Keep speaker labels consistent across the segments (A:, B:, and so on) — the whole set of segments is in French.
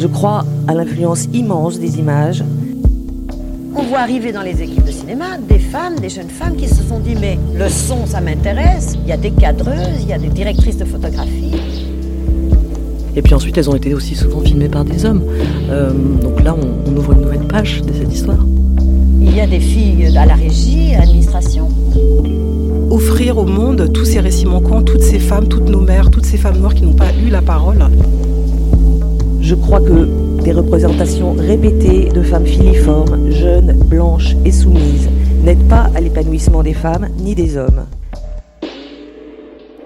A: Je crois à l'influence immense des images.
B: On voit arriver dans les équipes de cinéma des femmes, des jeunes femmes qui se sont dit mais le son ça m'intéresse, il y a des cadreuses, il y a des directrices de photographie.
A: Et puis ensuite, elles ont été aussi souvent filmées par des hommes. Euh, donc là, on, on ouvre une nouvelle page de cette histoire.
B: Il y a des filles à la régie, à l'administration.
C: Offrir au monde tous ces récits manquants, toutes ces femmes, toutes nos mères, toutes ces femmes noires qui n'ont pas eu la parole.
A: Je crois que des représentations répétées de femmes filiformes, jeunes, blanches et soumises n'aident pas à l'épanouissement des femmes ni des hommes.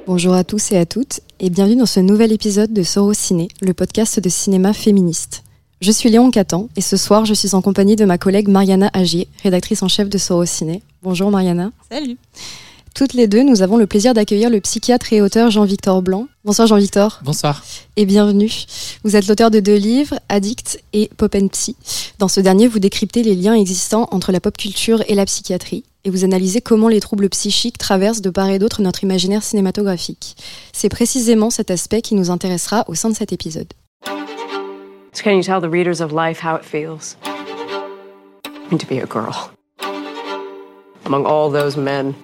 D: Bonjour à tous et à toutes et bienvenue dans ce nouvel épisode de Soro Ciné, le podcast de cinéma féministe. Je suis Léon Catan et ce soir je suis en compagnie de ma collègue Mariana Agier, rédactrice en chef de Soro Ciné. Bonjour Mariana.
E: Salut.
D: Toutes les deux, nous avons le plaisir d'accueillir le psychiatre et auteur Jean-Victor Blanc. Bonsoir Jean-Victor.
E: Bonsoir.
D: Et bienvenue. Vous êtes l'auteur de deux livres, Addict et Pop and Psy. Dans ce dernier, vous décryptez les liens existants entre la pop culture et la psychiatrie et vous analysez comment les troubles psychiques traversent de part et d'autre notre imaginaire cinématographique. C'est précisément cet aspect qui nous intéressera au sein de cet épisode.
F: So can you tell the readers of life how it feels? To be a girl. Among all those men.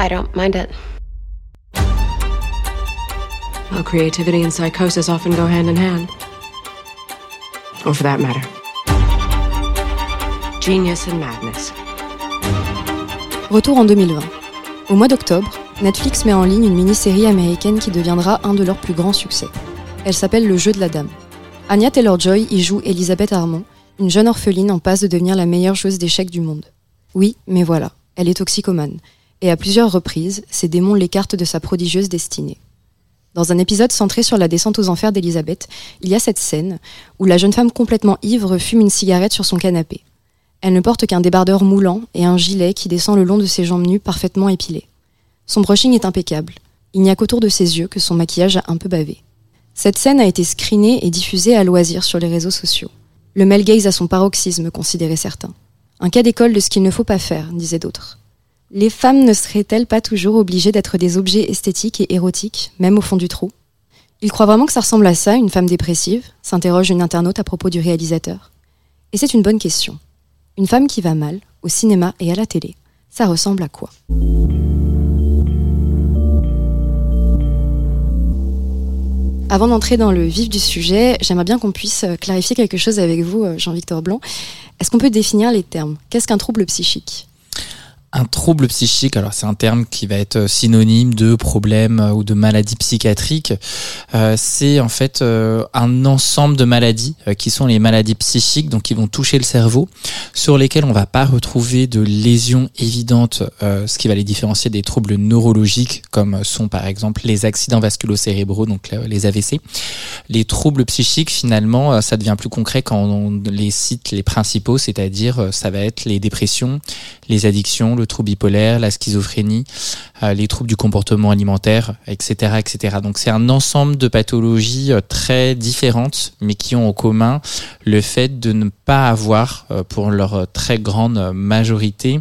G: I don't mind it.
F: Well, creativity and psychosis often go hand in hand. Or for that matter, genius and madness.
D: Retour en 2020. Au mois d'octobre, Netflix met en ligne une mini-série américaine qui deviendra un de leurs plus grands succès. Elle s'appelle Le jeu de la dame. Anya Taylor-Joy y joue Elisabeth Armand, une jeune orpheline en passe de devenir la meilleure joueuse d'échecs du monde. Oui, mais voilà, elle est toxicomane. Et à plusieurs reprises, ses démons l'écartent de sa prodigieuse destinée. Dans un épisode centré sur la descente aux enfers d'Elisabeth, il y a cette scène où la jeune femme complètement ivre fume une cigarette sur son canapé. Elle ne porte qu'un débardeur moulant et un gilet qui descend le long de ses jambes nues parfaitement épilées. Son brushing est impeccable. Il n'y a qu'autour de ses yeux que son maquillage a un peu bavé. Cette scène a été screenée et diffusée à loisir sur les réseaux sociaux. Le male gaze son paroxysme, considéraient certains. Un cas d'école de ce qu'il ne faut pas faire, disaient d'autres. Les femmes ne seraient-elles pas toujours obligées d'être des objets esthétiques et érotiques, même au fond du trou? Il croit vraiment que ça ressemble à ça, une femme dépressive? s'interroge une internaute à propos du réalisateur. Et c'est une bonne question. Une femme qui va mal, au cinéma et à la télé, ça ressemble à quoi? Avant d'entrer dans le vif du sujet, j'aimerais bien qu'on puisse clarifier quelque chose avec vous, Jean-Victor Blanc. Est-ce qu'on peut définir les termes? Qu'est-ce qu'un trouble psychique?
E: Un trouble psychique, alors c'est un terme qui va être synonyme de problème ou de maladie psychiatrique. Euh, c'est en fait euh, un ensemble de maladies euh, qui sont les maladies psychiques, donc qui vont toucher le cerveau, sur lesquelles on va pas retrouver de lésions évidentes, ce qui va les différencier des troubles neurologiques, comme sont par exemple les accidents vasculo-cérébraux, donc les AVC. Les troubles psychiques, finalement, ça devient plus concret quand on les cite les principaux, c'est-à-dire ça va être les dépressions, les addictions, le trouble bipolaire, la schizophrénie, euh, les troubles du comportement alimentaire, etc., etc. Donc c'est un ensemble de pathologies euh, très différentes, mais qui ont en commun le fait de ne pas avoir, euh, pour leur très grande majorité,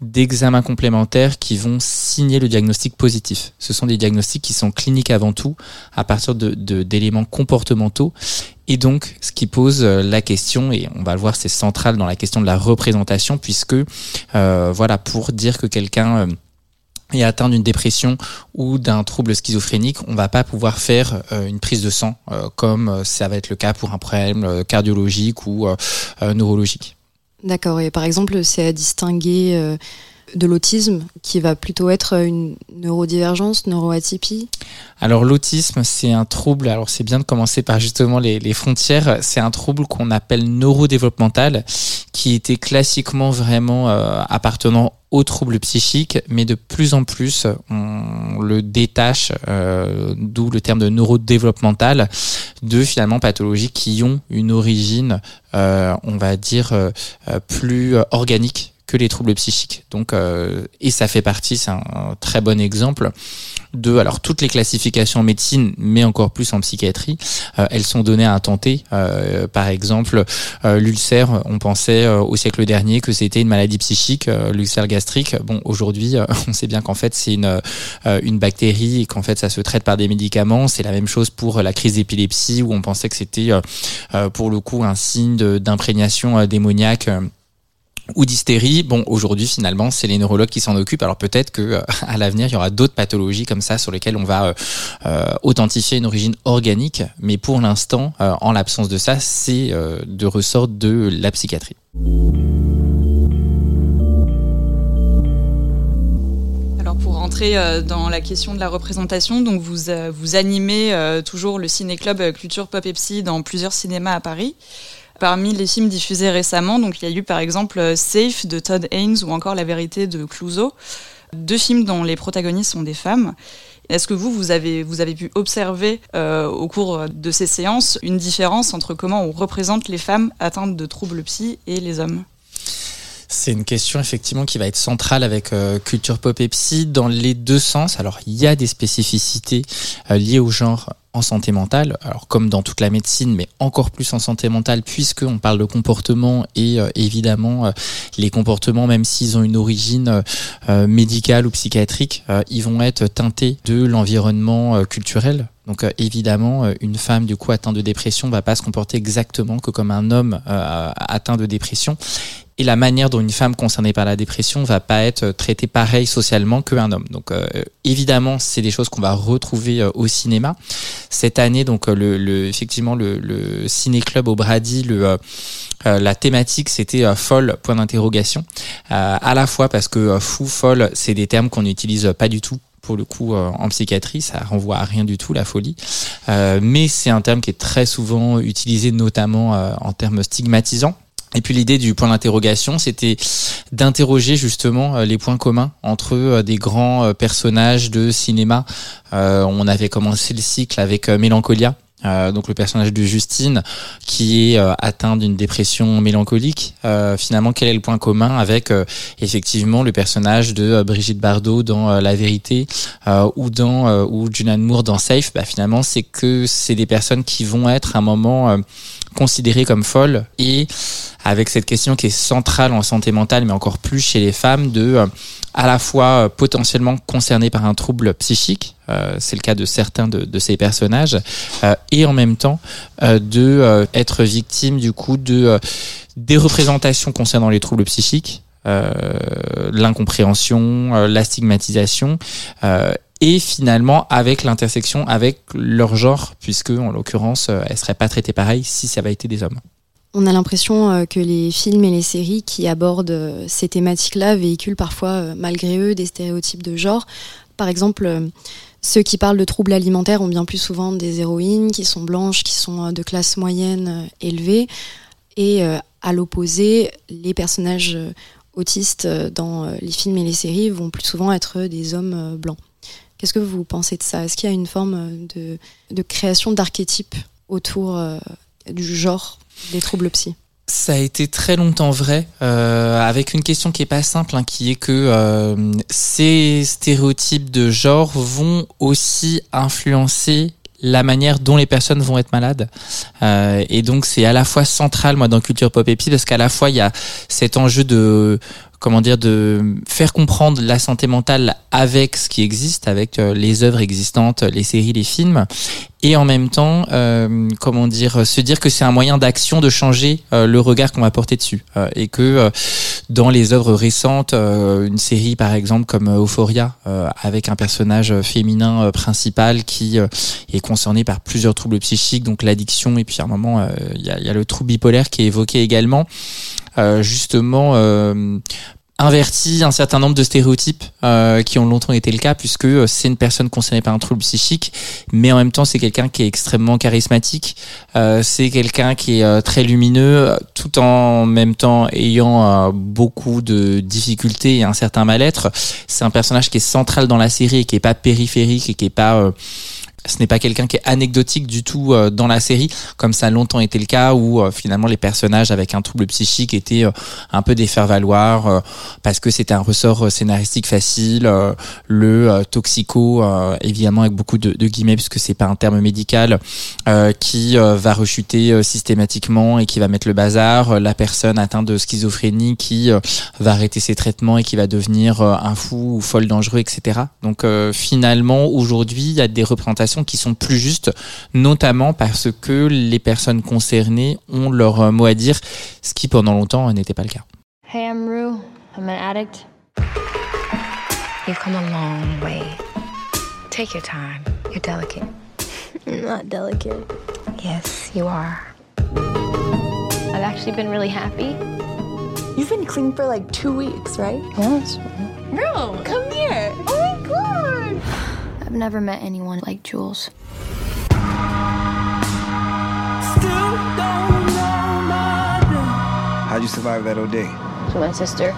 E: d'examens complémentaires qui vont signer le diagnostic positif. Ce sont des diagnostics qui sont cliniques avant tout, à partir de d'éléments comportementaux. Et donc, ce qui pose euh, la question, et on va le voir, c'est central dans la question de la représentation, puisque, euh, voilà, pour dire que quelqu'un... Euh, est atteint d'une dépression ou d'un trouble schizophrénique, on va pas pouvoir faire une prise de sang comme ça va être le cas pour un problème cardiologique ou neurologique.
D: D'accord. Et par exemple, c'est à distinguer de l'autisme, qui va plutôt être une neurodivergence, neuroatypie?
E: Alors l'autisme, c'est un trouble, alors c'est bien de commencer par justement les, les frontières, c'est un trouble qu'on appelle neurodéveloppemental, qui était classiquement vraiment euh, appartenant troubles psychiques, mais de plus en plus, on le détache, euh, d'où le terme de neurodéveloppemental, de finalement pathologies qui ont une origine, euh, on va dire, plus organique que les troubles psychiques. Donc, euh, et ça fait partie, c'est un, très bon exemple de, alors toutes les classifications en médecine, mais encore plus en psychiatrie, euh, elles sont données à tenter. Euh, par exemple, l'ulcère, on pensait au siècle dernier que c'était une maladie psychique, l'ulcère gastrique. Bon, aujourd'hui, on sait bien qu'en fait c'est une une bactérie et qu'en fait ça se traite par des médicaments. C'est la même chose pour la crise d'épilepsie où on pensait que c'était pour le coup un signe d'imprégnation démoniaque ou d'hystérie. Bon, aujourd'hui, finalement, c'est les neurologues qui s'en occupent. Alors peut-être que euh, à l'avenir, il y aura d'autres pathologies comme ça sur lesquelles on va euh, euh, authentifier une origine organique. Mais pour l'instant, en l'absence de ça, c'est de ressort de la psychiatrie.
H: Alors pour rentrer dans la question de la représentation, donc vous vous animez toujours le ciné club Culture Pop et dans plusieurs cinémas à Paris. Parmi les films diffusés récemment, donc il y a eu par exemple euh, Safe de Todd Haynes ou encore La vérité de Clouseau, deux films dont les protagonistes sont des femmes. Est-ce que vous, vous avez, vous avez pu observer euh, au cours de ces séances une différence entre comment on représente les femmes atteintes de troubles psy et les hommes?
E: C'est une question effectivement qui va être centrale avec euh, culture pop et psy dans les deux sens. Alors il y a des spécificités liées au genre en santé mentale, alors comme dans toute la médecine, mais encore plus en santé mentale, puisqu'on parle de comportement et euh, évidemment euh, les comportements, même s'ils ont une origine euh, médicale ou psychiatrique, ils vont être teintés de l'environnement culturel. Donc évidemment, une femme du coup atteinte de dépression va pas se comporter exactement que comme un homme atteint de dépression et la manière dont une femme concernée par la dépression va pas être traitée pareil socialement qu'un homme. Donc euh, évidemment, c'est des choses qu'on va retrouver euh, au cinéma. Cette année, donc euh, le, le effectivement le, le ciné club au Brady, le la thématique c'était folle point d'interrogation. à la fois parce que fou, folle, c'est des termes qu'on n'utilise pas du tout pour le coup en psychiatrie, ça renvoie à rien du tout la folie. Euh, mais c'est un terme qui est très souvent utilisé notamment en termes stigmatisants. Et puis l'idée du point d'interrogation, c'était d'interroger justement euh, les points communs entre euh, des grands euh, personnages de cinéma. on avait commencé le cycle avec Mélancolia, donc le personnage de Justine qui est atteint d'une dépression mélancolique. finalement, quel est le point commun avec effectivement le personnage de Brigitte Bardot dans La Vérité ou dans ou Julianne Moore dans Safe? Bah, Finalement, c'est que c'est des personnes qui vont être à un moment considérées comme folles et avec cette question qui est centrale en santé mentale, mais encore plus chez les femmes, de euh, à la fois euh, potentiellement concernées par un trouble psychique, euh, c'est le cas de certains de, ces personnages, et en même temps de être victime du coup de des représentations concernant les troubles psychiques, l'incompréhension, la stigmatisation et finalement avec l'intersection avec leur genre, puisque en l'occurrence, elles seraient pas traitées pareil si ça avait été des hommes.
D: On a l'impression euh, que les films et les séries qui abordent euh, ces thématiques-là véhiculent parfois, euh, malgré eux, des stéréotypes de genre. Par exemple, ceux qui parlent de troubles alimentaires ont bien plus souvent des héroïnes qui sont blanches, qui sont de classe moyenne élevée. Et à l'opposé, les personnages autistes dans les films et les séries vont plus souvent être des hommes blancs. Qu'est-ce que vous pensez de ça? Est-ce qu'il y a une forme de, de création d'archétypes autour du genre des troubles psy
E: ça a été très longtemps vrai, euh, avec une question qui est pas simple, hein, qui est que euh, ces stéréotypes de genre vont aussi influencer la manière dont les personnes vont être malades. Euh, et donc c'est à la fois central moi dans culture pop et psy parce qu'à la fois il y a cet enjeu de comment dire de faire comprendre la santé mentale avec ce qui existe, avec euh, les œuvres existantes, les séries, les films, et en même temps, euh, comment dire, se dire que c'est un moyen d'action de changer euh, le regard qu'on va porter dessus, et que dans les œuvres récentes, une série par exemple comme Euphoria, avec un personnage féminin principal qui est concerné par plusieurs troubles psychiques, donc l'addiction, et puis à un moment il y a, y, a, le trouble bipolaire qui est évoqué également. justement inverti un certain nombre de stéréotypes euh, qui ont longtemps été le cas puisque euh, c'est une personne concernée par un trouble psychique mais en même temps c'est quelqu'un qui est extrêmement charismatique euh, c'est quelqu'un qui est très lumineux tout en même temps ayant beaucoup de difficultés et un certain mal-être. C'est un personnage qui est central dans la série et qui est pas périphérique et qui est pas ce n'est pas quelqu'un qui est anecdotique du tout euh, dans la série, comme ça a longtemps été le cas, où euh, finalement les personnages avec un trouble psychique étaient euh, un peu des faire-valoir parce que c'était un ressort scénaristique facile. le toxico, évidemment avec beaucoup de, de guillemets, puisque c'est pas un terme médical, qui va rechuter systématiquement et qui va mettre le bazar. La personne atteinte de schizophrénie qui va arrêter ses traitements et qui va devenir un fou ou folle dangereux, etc. Donc finalement, aujourd'hui, il y a des représentations qui sont plus justes, notamment parce que les personnes concernées ont leur euh, mot à dire, ce qui pendant longtemps n'était pas le cas.
I: Hey, I'm Rue. I'm an addict. You've come a long way. Take your time. You're delicate.
G: Not delicate.
I: Yes, you are. I've actually been really happy.
G: You've been clean for like two weeks, right?
I: Yes.
G: Bro, come here. Oh my god. I've never met anyone like Jules.
J: How'd you survive that OD?
I: To my sister.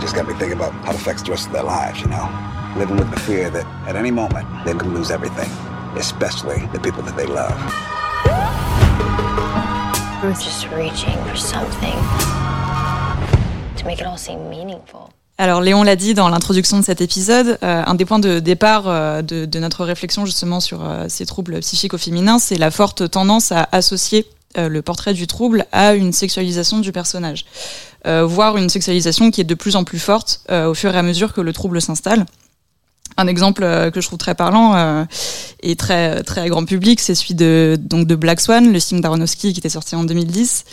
J: Just got me thinking about how it affects the rest of their lives, you know? Living with the fear that at any moment they could lose everything, especially the people that they love.
I: I was just reaching for something to make it all seem meaningful.
H: Alors Léon l'a dit dans l'introduction de cet épisode, euh, un des points de départ euh, de, notre réflexion justement sur euh, ces troubles psychiques au féminin, c'est la forte tendance à associer le portrait du trouble à une sexualisation du personnage, voire une sexualisation qui est de plus en plus forte au fur et à mesure que le trouble s'installe. Un exemple que je trouve très parlant et très grand public, c'est celui de donc Black Swan, le film d'Aronofsky qui était sorti en 2010,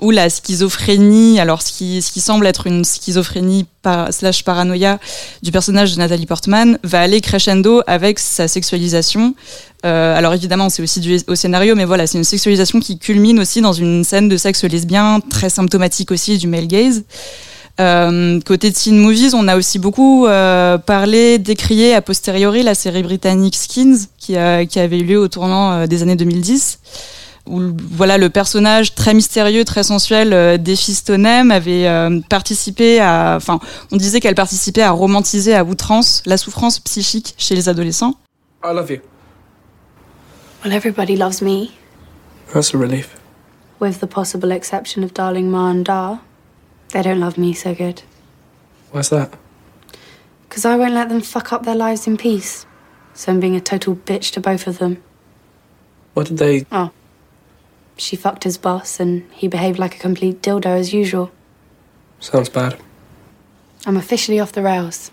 H: où la schizophrénie, alors ce qui, ce qui semble être une schizophrénie par, slash paranoïa du personnage de Nathalie Portman, va aller crescendo avec sa sexualisation. Euh, alors évidemment, c'est aussi dû au scénario, mais voilà, c'est une sexualisation qui culmine aussi dans une scène de sexe lesbien, très symptomatique aussi du male gaze. Euh, côté teen movies, on a aussi beaucoup euh, parlé, décrié a posteriori la série britannique Skins, qui, qui avait eu lieu au tournant euh, des années 2010 où voilà le personnage très mystérieux, très sensuel euh, d'Ephistonem avait euh, participé à, enfin, on disait qu'elle participait à romantiser à outrance la souffrance psychique chez les adolescents.
K: I love you.
L: Well, everybody loves me.
K: That's a relief.
L: With the possible exception of Darling Ma and Da, they don't love me so good.
K: Why's that?
L: Because I won't let them fuck up their lives in peace. So I'm being a total bitch to both of them.
K: What did they?
L: Oh, she fucked his boss and he behaved like a complete dildo as usual.
K: Sounds bad.
L: I'm officially off the rails.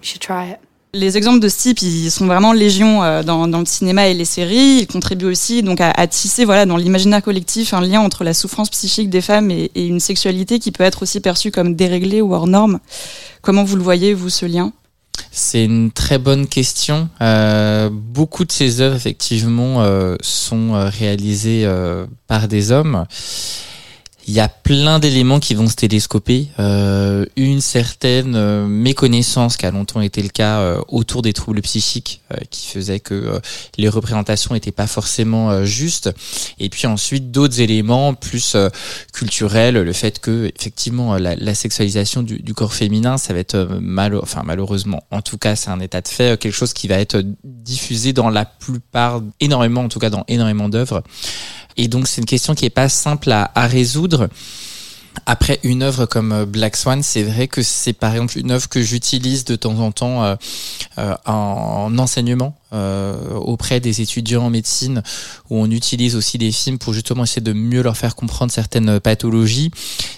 L: You should try it.
H: Les exemples de ce type, ils sont vraiment légion euh, dans, le cinéma et les séries. Ils contribuent aussi donc à, tisser, voilà, dans l'imaginaire collectif, un lien entre la souffrance psychique des femmes et, une sexualité qui peut être aussi perçue comme déréglée ou hors norme. Comment vous le voyez, vous, ce lien?
E: C'est une très bonne question. Euh, beaucoup de ces œuvres, effectivement, euh, sont réalisées par des hommes. Il y a plein d'éléments qui vont se télescoper. Euh, une certaine euh, méconnaissance qui a longtemps été le cas euh, autour des troubles psychiques, euh, qui faisait que euh, les représentations n'étaient pas forcément justes. Et puis ensuite d'autres éléments plus culturels, le fait que effectivement la, la sexualisation du, du, corps féminin, ça va être mal, enfin malheureusement, en tout cas c'est un état de fait, quelque chose qui va être diffusé dans la plupart, énormément en tout cas dans énormément d'œuvres. Et donc c'est une question qui est pas simple à résoudre. Après une œuvre comme euh, Black Swan, c'est vrai que c'est par exemple une œuvre que j'utilise de temps en temps euh, euh, en enseignement euh, auprès des étudiants en médecine, où on utilise aussi des films pour justement essayer de mieux leur faire comprendre certaines pathologies.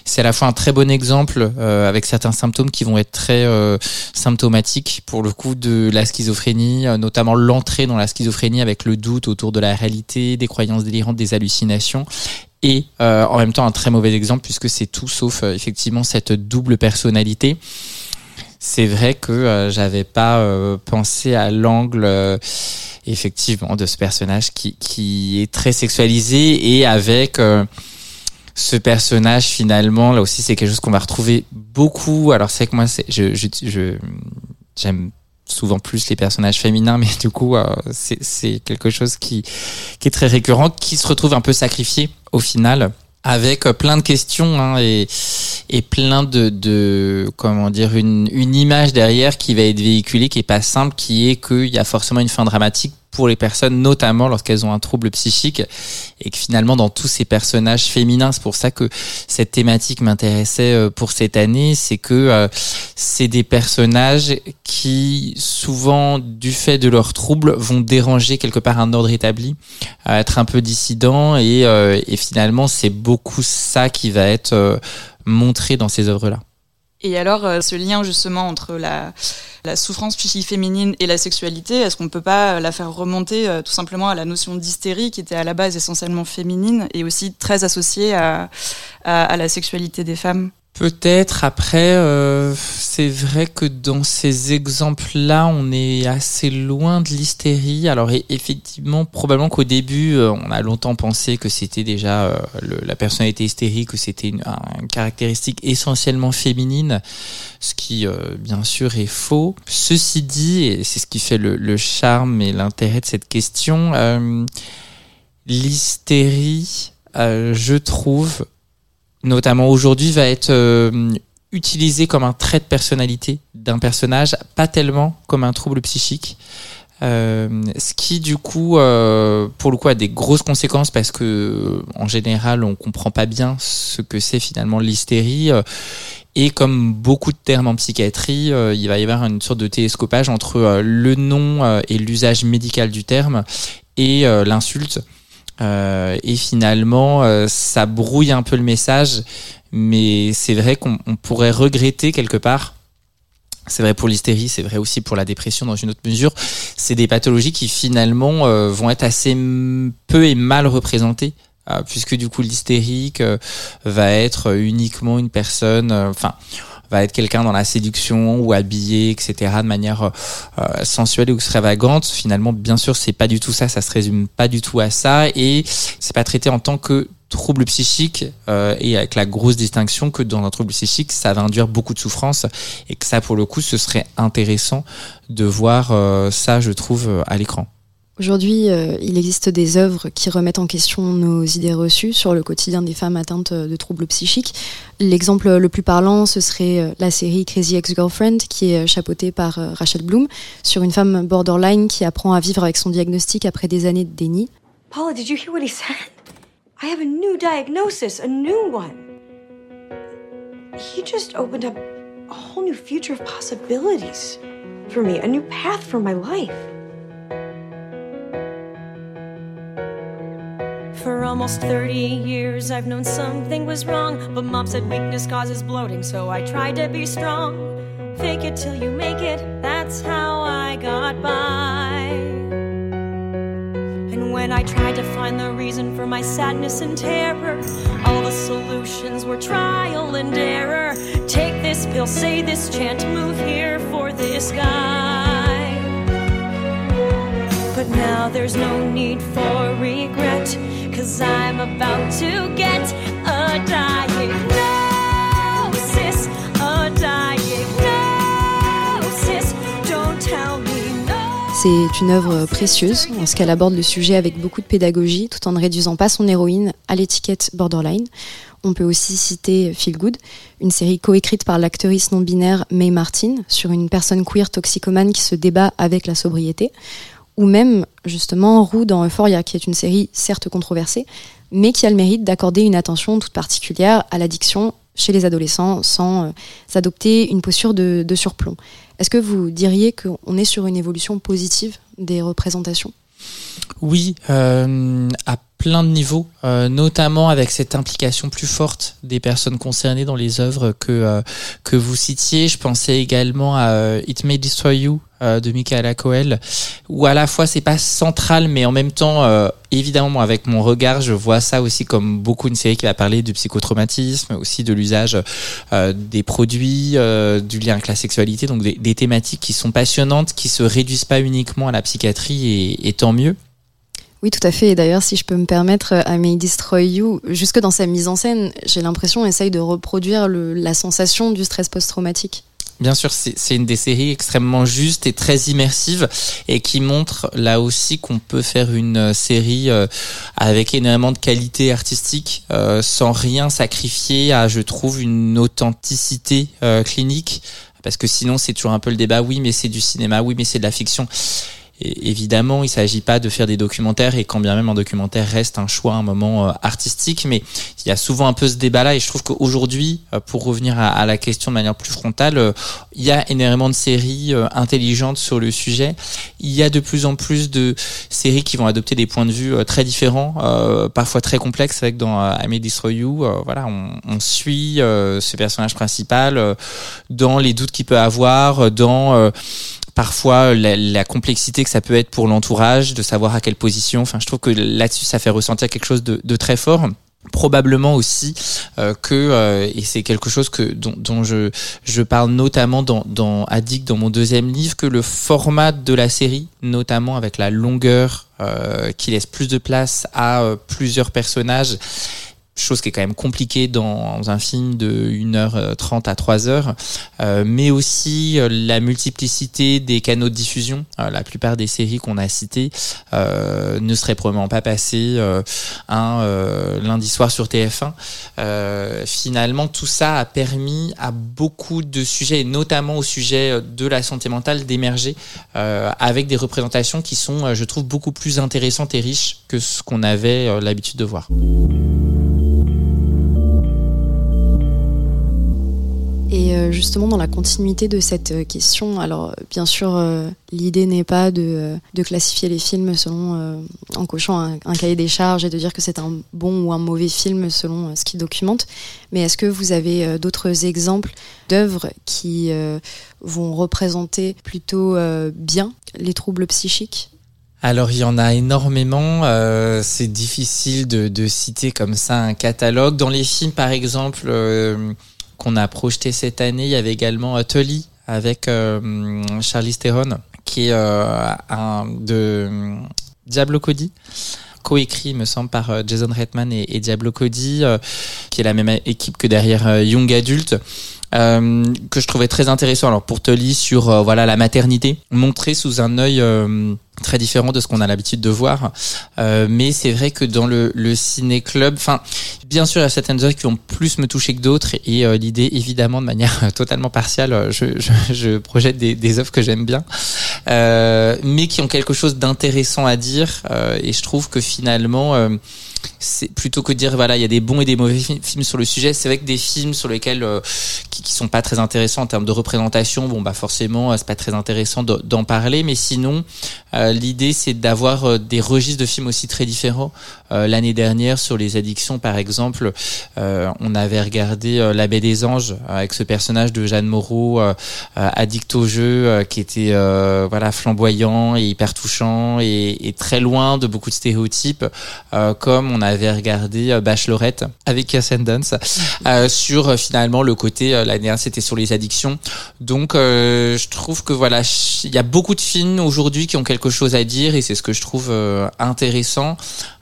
E: C'est à la fois un très bon exemple euh, avec certains symptômes qui vont être très euh, symptomatiques pour le coup de la schizophrénie, notamment l'entrée dans la schizophrénie avec le doute autour de la réalité, des croyances délirantes, des hallucinations et euh, en même temps un très mauvais exemple puisque c'est tout sauf euh, effectivement cette double personnalité. C'est vrai que euh, j'avais pas euh, pensé à l'angle euh, effectivement de ce personnage qui, qui est très sexualisé et avec ce personnage finalement là aussi c'est quelque chose qu'on va retrouver beaucoup. Alors c'est que moi c'est je je j'aime souvent plus les personnages féminins, mais du coup, euh, c'est quelque chose qui, est très récurrent, qui se retrouve un peu sacrifié au final avec plein de questions hein, et, plein de, de comment dire une image derrière qui va être véhiculée qui est pas simple qui est qu'il y a forcément une fin dramatique pour les personnes, notamment lorsqu'elles ont un trouble psychique, et que finalement dans tous ces personnages féminins, c'est pour ça que cette thématique m'intéressait euh, pour cette année, c'est que euh, c'est des personnages qui souvent, du fait de leurs troubles, vont déranger quelque part un ordre établi, être un peu dissident, et, euh, et finalement c'est beaucoup ça qui va être montré dans ces œuvres-là.
H: Et alors, ce lien justement entre la, la souffrance psychique féminine et la sexualité, est-ce qu'on ne peut pas la faire remonter euh, tout simplement à la notion d'hystérie qui était à la base essentiellement féminine et aussi très associée à, à la sexualité des femmes?
E: Peut-être. Après, euh, c'est vrai que dans ces exemples-là, on est assez loin de l'hystérie. Alors effectivement, probablement qu'au début, euh, on a longtemps pensé que c'était déjà euh, la personnalité hystérique, que c'était une, caractéristique essentiellement féminine, ce qui bien sûr est faux. Ceci dit, et c'est ce qui fait le, le charme et l'intérêt de cette question, l'hystérie, je trouve, notamment aujourd'hui, va être euh, utilisé comme un trait de personnalité d'un personnage, pas tellement comme un trouble psychique. Euh, ce qui du coup, euh, pour le coup, a des grosses conséquences parce que en général, on comprend pas bien ce que c'est finalement l'hystérie. Et comme beaucoup de termes en psychiatrie, il va y avoir une sorte de télescopage entre le nom et l'usage médical du terme et l'insulte. Euh, et finalement, euh, ça brouille un peu le message, mais c'est vrai qu'on pourrait regretter quelque part. C'est vrai pour l'hystérie, c'est vrai aussi pour la dépression dans une autre mesure. C'est des pathologies qui finalement euh, vont être assez peu et mal représentées puisque du coup l'hystérique va être uniquement une personne, enfin va être quelqu'un dans la séduction ou habillé, etc., de manière euh, euh, sensuelle ou extravagante. Finalement, bien sûr, c'est pas du tout ça. Ça se résume pas du tout à ça, et c'est pas traité en tant que trouble psychique euh, et avec la grosse distinction que dans un trouble psychique ça va induire beaucoup de souffrance et que ça pour le coup ce serait intéressant de voir ça je trouve à l'écran.
D: Aujourd'hui, euh, il existe des œuvres qui remettent en question nos idées reçues sur le quotidien des femmes atteintes de troubles psychiques. L'exemple le plus parlant, ce serait euh, la série Crazy Ex-Girlfriend, qui est chapeautée par euh, Rachel Bloom, sur une femme borderline qui apprend à vivre avec son diagnostic après des années de déni.
M: Paula, did you hear what he said? I have a new diagnosis, a new one. He just opened up a whole new future of possibilities for me, a new path for my life. For almost 30 years, I've known something was wrong. But mom said weakness causes bloating, so I tried to be strong. Fake it till you make it, that's how I got by. And when I tried to find the reason for my sadness and terror, all the solutions were trial and error. Take this pill, say this chant, move here for this guy. But now there's no need for regret.
D: C'est une œuvre précieuse. En ce qu'elle aborde le sujet avec beaucoup de pédagogie tout en ne réduisant pas son héroïne à l'étiquette borderline. On peut aussi citer Feel Good, une série coécrite par l'actrice non binaire May Martin sur une personne queer toxicomane qui se débat avec la sobriété ou même justement Roux dans Euphoria, qui est une série certes controversée, mais qui a le mérite d'accorder une attention toute particulière à l'addiction chez les adolescents sans euh, adopter une posture de, de surplomb. Est-ce que vous diriez qu'on est sur une évolution positive des représentations?
E: Oui, euh, à plein de niveaux, euh, notamment avec cette implication plus forte des personnes concernées dans les œuvres que euh, que vous citiez. Je pensais également à euh, It May Destroy You de Michaela Coel, où à la fois c'est pas central, mais en même temps, évidemment, avec mon regard, je vois ça aussi comme beaucoup une série qui va parler du psychotraumatisme, aussi de l'usage des produits, du lien avec la sexualité, donc des, des, thématiques qui sont passionnantes, qui se réduisent pas uniquement à la psychiatrie, et, et tant mieux.
D: Oui, tout à fait. Et d'ailleurs, si je peux me permettre, I euh, May Destroy You, jusque dans sa mise en scène, j'ai l'impression essaye de reproduire la sensation du stress post-traumatique.
E: Bien sûr, c'est une des séries extrêmement juste et très immersive et qui montre là aussi qu'on peut faire une série euh, avec énormément de qualité artistique euh, sans rien sacrifier à, je trouve, une authenticité euh, clinique. Parce que sinon, c'est toujours un peu le débat. Oui, mais c'est du cinéma. Oui, mais c'est de la fiction. Évidemment, il s'agit pas de faire des documentaires et quand bien même un documentaire reste un choix, un moment euh, artistique, mais il y a souvent un peu ce débat-là et je trouve qu'aujourd'hui, euh, pour revenir à, la question de manière plus frontale, euh, il y a énormément de séries intelligentes sur le sujet. Il y a de plus en plus de séries qui vont adopter des points de vue très différents, parfois très complexes, avec dans I Destroy You, voilà, on suit ce personnage principal dans les doutes qu'il peut avoir, dans parfois la, complexité que ça peut être pour l'entourage, de savoir à quelle position. Enfin, je trouve que là-dessus, ça fait ressentir quelque chose de, très fort probablement aussi euh, que euh, et c'est quelque chose dont, je parle notamment dans dans Addict dans mon deuxième livre que le format de la série notamment avec la longueur euh, qui laisse plus de place à plusieurs personnages chose qui est quand même compliquée dans un film de 1h30 à 3h, euh, mais aussi euh, la multiplicité des canaux de diffusion. Euh, la plupart des séries qu'on a citées ne seraient probablement pas passées un lundi soir sur TF1. finalement, tout ça a permis à beaucoup de sujets, et notamment au sujet de la santé mentale, d'émerger avec des représentations qui sont, je trouve, beaucoup plus intéressantes et riches que ce qu'on avait l'habitude de voir.
D: Et euh, justement, dans la continuité de cette euh, question, alors bien sûr, euh, l'idée n'est pas de, classifier les films selon en cochant un, cahier des charges et de dire que c'est un bon ou un mauvais film selon ce qu'il documente. Mais est-ce que vous avez d'autres exemples d'œuvres qui vont représenter plutôt bien les troubles psychiques?
E: Alors il y en a énormément, c'est difficile de, citer comme ça un catalogue. Dans les films par exemple, qu'on a projeté cette année. Il y avait également Tully avec euh, Charlie Theron, qui est euh, un de Diablo Cody coécrit, me semble, par euh, Jason Reitman et, Diablo Cody, qui est la même équipe que derrière Young Adult. Euh, que je trouvais très intéressant. Alors pour Tully sur euh, voilà la maternité, montrée sous un œil euh, très différent de ce qu'on a l'habitude de voir. mais c'est vrai que dans le, le ciné club, enfin bien sûr il y a certaines œuvres qui ont plus me toucher que d'autres et l'idée évidemment de manière totalement partiale, je, je, je projette des, des œuvres que j'aime bien, mais qui ont quelque chose d'intéressant à dire. et je trouve que finalement c'est plutôt que de dire voilà il y a des bons et des mauvais films sur le sujet c'est vrai que des films sur lesquels euh, qui, qui, sont pas très intéressants en termes de représentation bon bah forcément euh, c'est pas très intéressant d'en parler mais sinon euh, l'idée c'est d'avoir euh, des registres de films aussi très différents l'année dernière sur les addictions par exemple on avait regardé La Baie des Anges avec ce personnage de Jeanne Moreau addict au jeu qui était voilà flamboyant et hyper touchant et, et, très loin de beaucoup de stéréotypes comme on avait regardé euh, Bachelorette avec euh, sur euh, finalement le côté l'année dernière c'était sur les addictions. Donc je trouve que voilà, il y a beaucoup de films aujourd'hui qui ont quelque chose à dire et c'est ce que je trouve intéressant.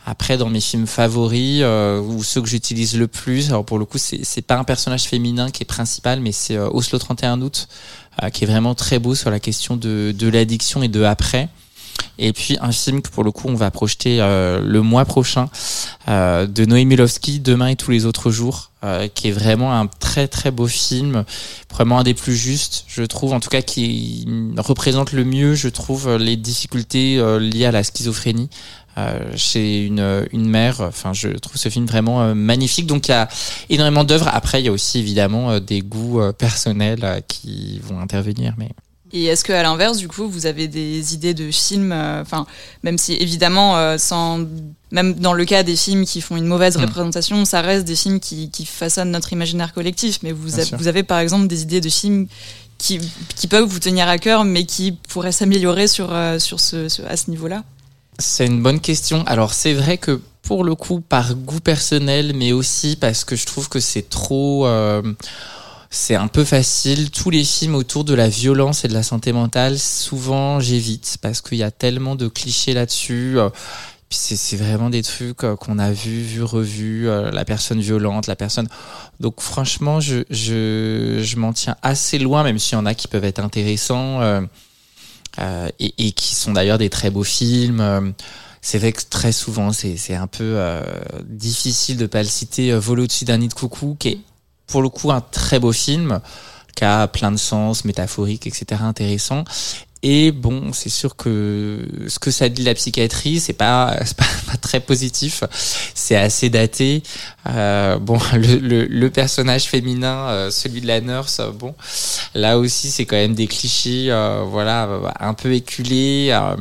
E: Après, dans mes films favoris ou ceux que j'utilise le plus, alors pour le coup, c'est pas un personnage féminin qui est principal, mais c'est Oslo 31 août, qui est vraiment très beau sur la question de l'addiction et de après. Et puis un film que pour le coup on va projeter euh, le mois prochain euh, de Noémie Milowski, Demain et tous les autres jours, euh, qui est vraiment un très très beau film, vraiment un des plus justes, je trouve, en tout cas qui représente le mieux, je trouve, les difficultés liées à la schizophrénie. chez une, une mère. Enfin, je trouve ce film vraiment magnifique. Donc, il y a énormément d'œuvres. Après, il y a aussi évidemment des goûts personnels qui vont intervenir. Mais
H: et est-ce que à l'inverse, du coup, vous avez des idées de films, euh, enfin, même si évidemment, euh, sans, même dans le cas des films qui font une mauvaise mm. représentation, ça reste des films qui, qui, façonnent notre imaginaire collectif. Mais vous, vous avez par exemple des idées de films qui, qui, peuvent vous tenir à cœur, mais qui pourraient s'améliorer sur, euh, sur ce, à ce niveau-là?
E: C'est une bonne question. Alors c'est vrai que pour le coup, par goût personnel, mais aussi parce que je trouve que c'est trop c'est un peu facile. Tous les films autour de la violence et de la santé mentale, souvent j'évite parce qu'il y a tellement de clichés là-dessus. Puis c'est vraiment des trucs qu'on a vu, vu, revu, la personne violente, la personne. Donc franchement, je, je, je m'en tiens assez loin, même s'il y en a qui peuvent être intéressants euh, et, qui sont d'ailleurs des très beaux films. c'est vrai que très souvent, c'est un peu difficile de pas le citer. Vol d'un nid de coucou, qui est pour le coup un très beau film qui a plein de sens métaphoriques, etc. intéressant. Et bon, c'est sûr que ce que ça dit la psychiatrie, c'est pas, pas, pas très positif. C'est assez daté. Euh, bon, le, le, le, personnage féminin, euh, celui de la nurse, bon, là aussi, c'est quand même des clichés, euh, voilà, un peu éculés. Euh.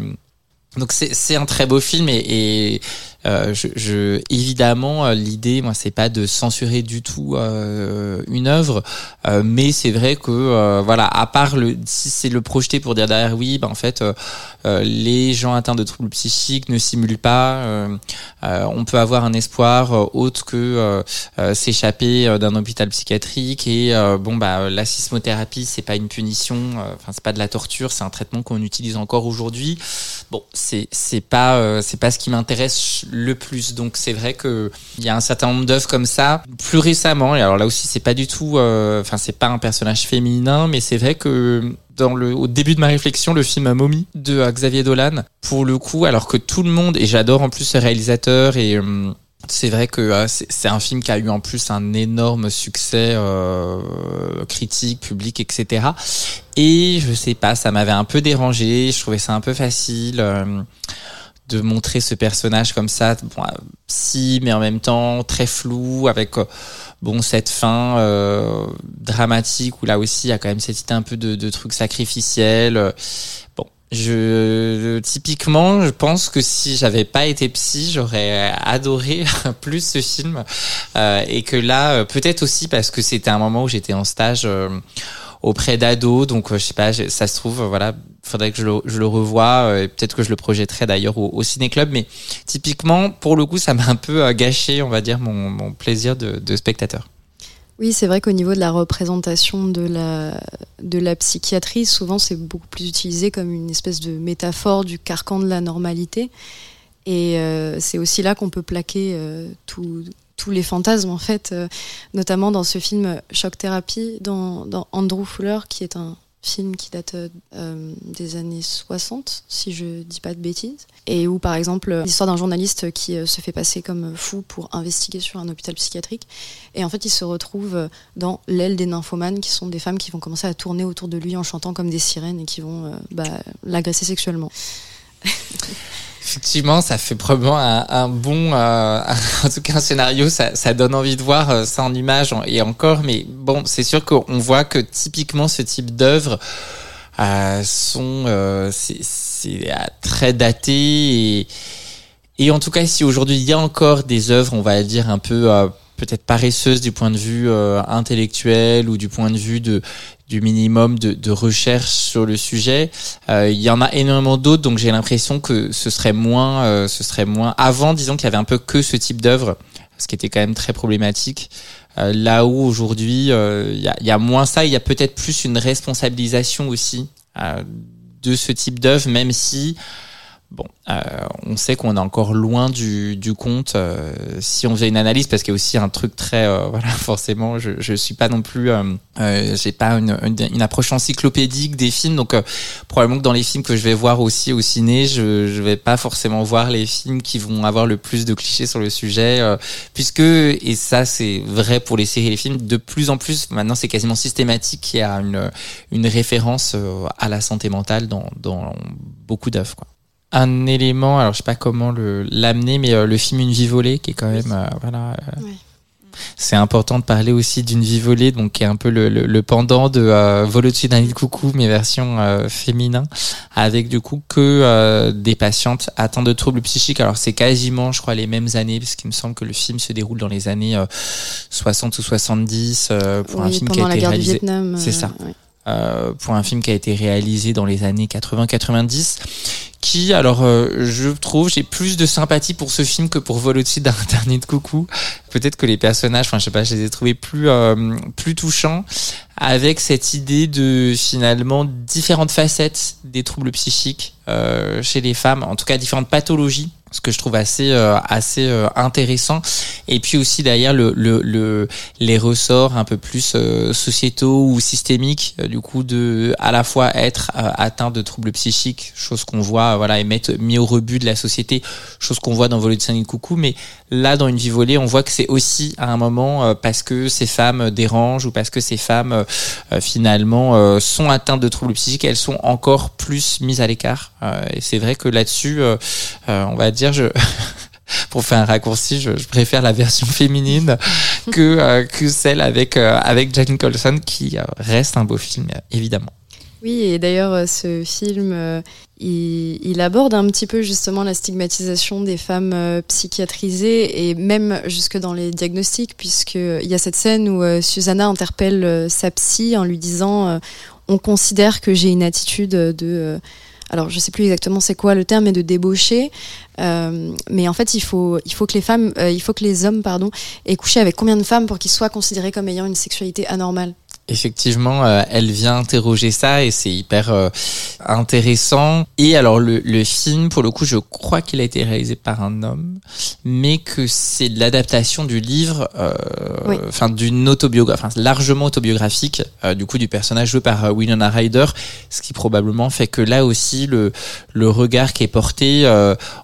E: donc c'est un très beau film et, et euh, je, je, évidemment, euh, l'idée, moi, c'est pas de censurer du tout euh, une œuvre, euh, mais c'est vrai que, euh, voilà, à part le, si c'est le projeter pour dire derrière, oui, ben en fait, les gens atteints de troubles psychiques ne simulent pas. on peut avoir un espoir autre que s'échapper d'un hôpital psychiatrique et bon, bah, la sismothérapie, c'est pas une punition, enfin, c'est pas de la torture, c'est un traitement qu'on utilise encore aujourd'hui. Bon, c'est c'est pas c'est pas ce qui m'intéresse le plus. Donc c'est vrai que il y a un certain nombre d'œuvres comme ça. Plus récemment, et alors là aussi c'est pas du tout, euh, enfin c'est pas un personnage féminin, mais c'est vrai que dans le, au début de ma réflexion, le film Mommy de Xavier Dolan, pour le coup, alors que tout le monde, et j'adore en plus ce réalisateur et euh, c'est vrai que c'est un film qui a eu en plus un énorme succès euh, critique, public, etc. Et je sais pas, ça m'avait un peu dérangé. Je trouvais ça un peu facile de montrer ce personnage comme ça, bon, si, mais en même temps très flou, avec euh, bon cette fin euh, dramatique où là aussi il y a quand même cette idée un peu de, de trucs sacrificiels. Bon, je typiquement, je pense que si j'avais pas été psy, j'aurais adoré plus ce film, euh, et que là, peut-être aussi parce que c'était un moment où j'étais en stage auprès d'ados. Donc, euh, je sais pas, ça se trouve, voilà, faudrait que je le, revoie. Euh, et peut-être que je le projetterai d'ailleurs au, au ciné-club. Mais typiquement, pour le coup, ça m'a un peu euh, gâché, on va dire, mon, plaisir de, spectateur.
D: Oui, c'est vrai qu'au niveau de la représentation de la, psychiatrie, souvent c'est beaucoup plus utilisé comme une espèce de métaphore du carcan de la normalité. Et c'est aussi là qu'on peut plaquer tout, tous les fantasmes en fait, euh, notamment dans ce film Choc Thérapie, dans, Andrew Fuller, qui est un film qui date euh, des années 60, si je dis pas de bêtises, et où par exemple l'histoire d'un journaliste qui euh, se fait passer comme fou pour investiguer sur un hôpital psychiatrique, et en fait il se retrouve dans l'aile des nymphomanes, qui sont des femmes qui vont commencer à tourner autour de lui en chantant comme des sirènes et qui vont euh, bah, l'agresser sexuellement.
E: Effectivement, ça fait probablement un, bon, euh, en tout cas un scénario, ça, ça, donne envie de voir euh, ça en image et encore, mais bon, c'est sûr qu'on voit que typiquement ce type d'œuvres euh, sont euh, c'est euh, très daté et, et en tout cas si aujourd'hui il y a encore des œuvres, on va dire un peu peut-être paresseuses du point de vue intellectuel ou du point de vue de du minimum de, de, recherche sur le sujet. Euh, il y en a énormément d'autres, donc j'ai l'impression que ce serait moins, euh, ce serait moins. Avant, disons qu'il y avait un peu que ce type d'œuvre, ce qui était quand même très problématique. Euh, là où aujourd'hui, euh, il y a, y, a, moins ça, il y a peut-être plus une responsabilisation aussi euh, de ce type d'œuvre, même si Bon, euh, on sait qu'on est encore loin du, du compte euh, si on faisait une analyse, parce qu'il y a aussi un truc très, euh, voilà, forcément, je je suis pas non plus, euh, euh, j'ai pas une, une, approche encyclopédique des films, donc probablement que dans les films que je vais voir aussi au ciné, je je vais pas forcément voir les films qui vont avoir le plus de clichés sur le sujet, puisque et ça c'est vrai pour les séries et les films, de plus en plus maintenant c'est quasiment systématique qu'il y a une une référence à la santé mentale dans dans beaucoup d'œuvres un élément, alors je sais pas comment le l'amener, mais euh, le film Une vie volée, qui est quand même, euh, voilà. Euh, oui. C'est important de parler aussi d'une vie volée, donc qui est un peu le, le, le pendant de Vol au-dessus d'un lit de coucou, mais version féminin, avec du coup que des patientes atteintes de troubles psychiques. Alors c'est quasiment, je crois, les mêmes années, parce qu'il me semble que le film se déroule dans les années 60 ou 70 pour
D: oui,
E: un film
D: qui a
E: été réalisé.
D: C'est
E: ça. Euh, pour un film qui a été réalisé dans les années 80-90 qui alors euh, je trouve j'ai plus de sympathie pour ce film que pour Vol au-dessus d'un de coucou. Peut-être que les personnages enfin je sais pas je les ai trouvés plus euh, plus touchants avec cette idée de finalement différentes facettes des troubles psychiques euh, chez les femmes en tout cas différentes pathologies ce que je trouve assez euh, assez euh, intéressant. Et puis aussi derrière le, le, le les ressorts un peu plus euh, sociétaux ou systémiques du coup de à la fois être atteint de troubles psychiques chose qu'on voit voilà et mettre mis au rebut de la société chose qu'on voit dans Voler de saint coucou. Mais là dans une vie volée on voit que c'est aussi à un moment parce que ces femmes dérangent ou parce que ces femmes finalement sont atteintes de troubles psychiques elles sont encore plus mises à l'écart. Et c'est vrai que là-dessus on va dire je pour faire un raccourci, je, préfère la version féminine que euh, que celle avec euh, avec Jack Nicholson qui euh, reste un beau film évidemment.
D: Oui, et d'ailleurs, ce film, il, il, aborde un petit peu justement la stigmatisation des femmes psychiatrisées et même jusque dans les diagnostics, puisqu'il y a cette scène où Susanna interpelle sa psy en lui disant On considère que j'ai une attitude de alors je sais plus exactement c'est quoi le terme, mais de débaucher. Euh, mais en fait, il faut, il faut que les femmes, euh, il faut que les hommes, pardon, aient couché avec combien de femmes pour qu'ils soient considérés comme ayant une sexualité anormale?
E: Effectivement, euh, elle vient interroger ça et c'est hyper euh, intéressant. Et alors le, le, film, pour le coup, je crois qu'il a été réalisé par un homme, mais que c'est de l'adaptation du livre, euh, enfin d'une autobiographie, enfin largement autobiographique, du coup du personnage joué par Winona Ryder, ce qui probablement fait que là aussi le le regard qui est porté,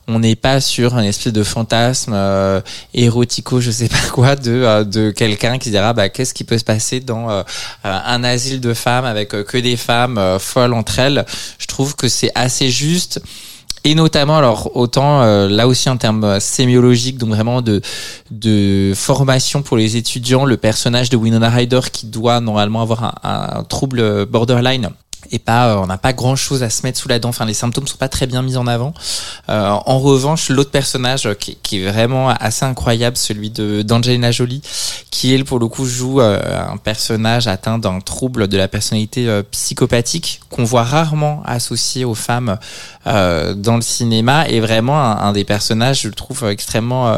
E: on n'est pas sur un espèce de fantasme érotico, je sais pas quoi, de de quelqu'un qui dira bah qu'est-ce qui peut se passer dans euh, un asile de femmes avec euh, que des femmes euh, folles entre elles. Je trouve que c'est assez juste et notamment alors autant là aussi en termes sémiologiques donc vraiment de de formation pour les étudiants le personnage de Winona Ryder qui doit normalement avoir un trouble borderline et pas euh, on n'a pas grand chose à se mettre sous la dent. Enfin les symptômes sont pas très bien mis en avant. Euh, en revanche l'autre personnage euh, qui, qui, est vraiment assez incroyable celui de d'Angelina Jolie qui elle pour le coup joue un personnage atteint d'un trouble de la personnalité psychopathique qu'on voit rarement associé aux femmes dans le cinéma. Et vraiment un, un, des personnages je le trouve extrêmement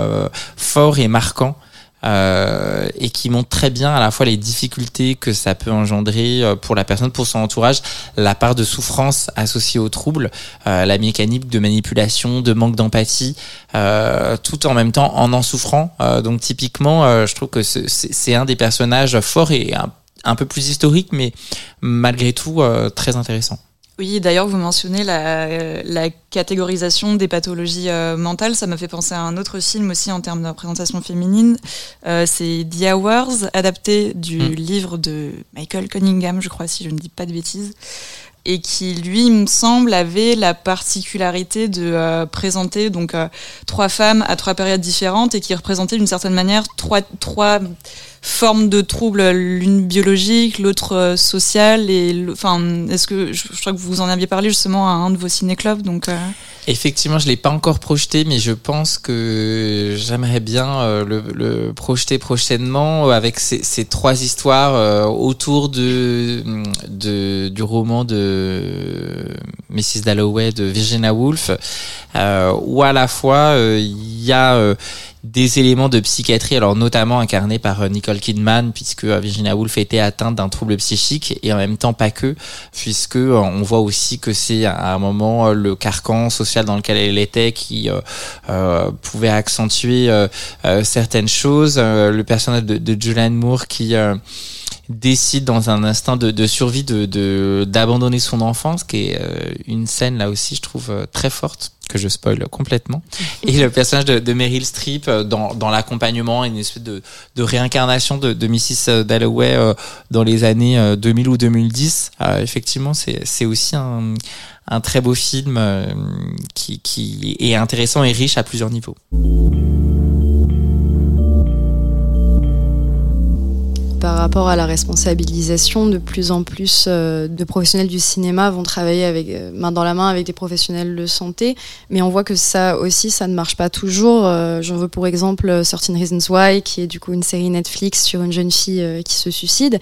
E: fort et marquant euh, et qui montre très bien à la fois les difficultés que ça peut engendrer euh, pour la personne, pour son entourage, la part de souffrance associée au trouble, euh, la mécanique de manipulation, de manque d'empathie, euh, tout en même temps en en souffrant. donc typiquement, je trouve que c'est un des personnages forts et un, un, peu plus historique, mais malgré tout très intéressant.
H: Oui, d'ailleurs, vous mentionnez la, la, catégorisation des pathologies euh, mentales. Ça m'a fait penser à un autre film aussi en termes de représentation féminine. Euh, c'est The Hours, adapté du hmm. livre de Michael Cunningham, je crois, si je ne dis pas de bêtises et qui lui il me semble avait la particularité de euh, présenter donc trois femmes à trois périodes différentes et qui représentaient d'une certaine manière trois trois formes de troubles, l'une biologique, l'autre euh, sociale. Et enfin, est-ce que je, crois que vous en aviez parlé justement à un de vos ciné-clubs, donc. Euh.
E: Effectivement, je l'ai pas encore projeté, mais je pense que j'aimerais bien euh, le, projeter prochainement avec ces, trois histoires autour de, du roman de Mrs. Dalloway de Virginia Woolf, où à la fois il y a des éléments de psychiatrie, alors notamment incarnés par euh, Nicole Kidman, puisque euh, Virginia Woolf était atteinte d'un trouble psychique, et en même temps pas que, puisque euh, on voit aussi que c'est à un moment le carcan social dans lequel elle était qui euh, pouvait accentuer certaines choses. le personnage de, de Julianne Moore qui décide dans un instinct de, de survie de d'abandonner son enfance, qui est une scène là aussi, je trouve très forte que je spoil complètement. Et le personnage de, de Meryl Streep euh, dans, dans l'accompagnement, une espèce de, de réincarnation de, de Mrs. Dalloway euh, dans les années 2000 euh, ou 2010. effectivement, c'est aussi un, un très beau film qui, qui est intéressant et riche à plusieurs niveaux.
D: Par rapport à la responsabilisation, de plus en plus euh, de professionnels du cinéma vont travailler avec, euh, main dans la main avec des professionnels de santé, mais on voit que ça aussi, ça ne marche pas toujours. Euh, j'en veux pour exemple Certain Reasons Why, qui est du coup une série Netflix sur une jeune fille qui se suicide,